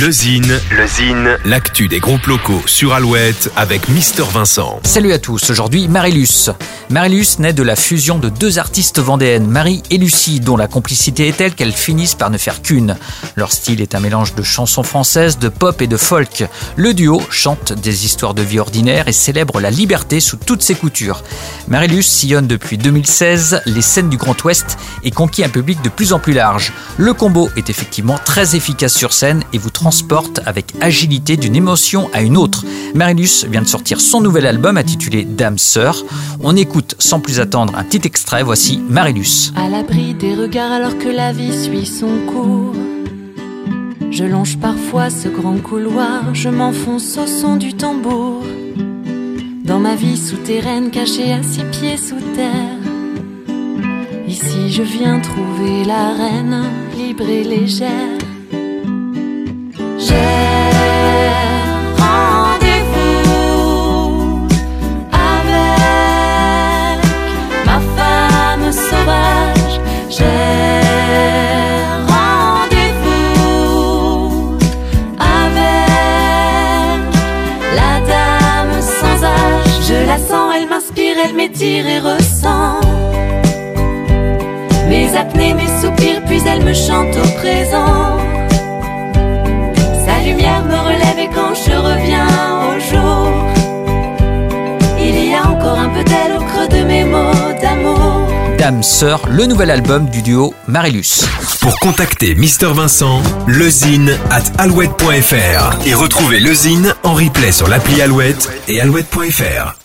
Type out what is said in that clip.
Le Zine, le Zine, l'actu des groupes locaux sur Alouette avec Mister Vincent. Salut à tous, aujourd'hui Marilus. Marilus naît de la fusion de deux artistes vendéennes, Marie et Lucie, dont la complicité est telle qu'elles finissent par ne faire qu'une. Leur style est un mélange de chansons françaises, de pop et de folk. Le duo chante des histoires de vie ordinaire et célèbre la liberté sous toutes ses coutures. Marilus sillonne depuis 2016 les scènes du Grand Ouest et conquit un public de plus en plus large. Le combo est effectivement très efficace sur scène et vous transporte avec agilité d'une émotion à une autre. Marilus vient de sortir son nouvel album intitulé Dame Sœur. On écoute sans plus attendre un petit extrait, voici Marilus. À l'abri des regards alors que la vie suit son cours. Je longe parfois ce grand couloir, je m'enfonce au son du tambour. Dans ma vie souterraine cachée à six pieds sous terre. Ici je viens trouver la reine, libre et légère. Elle m'inspire, elle m'étire et ressent mes apnées, mes soupirs, puis elle me chante au présent. Sa lumière me relève et quand je reviens au jour, il y a encore un peu d'elle au creux de mes mots d'amour. Dame Sœur, le nouvel album du duo Marilus. Pour contacter Mister Vincent, lezine at alouette.fr et retrouver le Zine en replay sur l'appli Alouette et alouette.fr.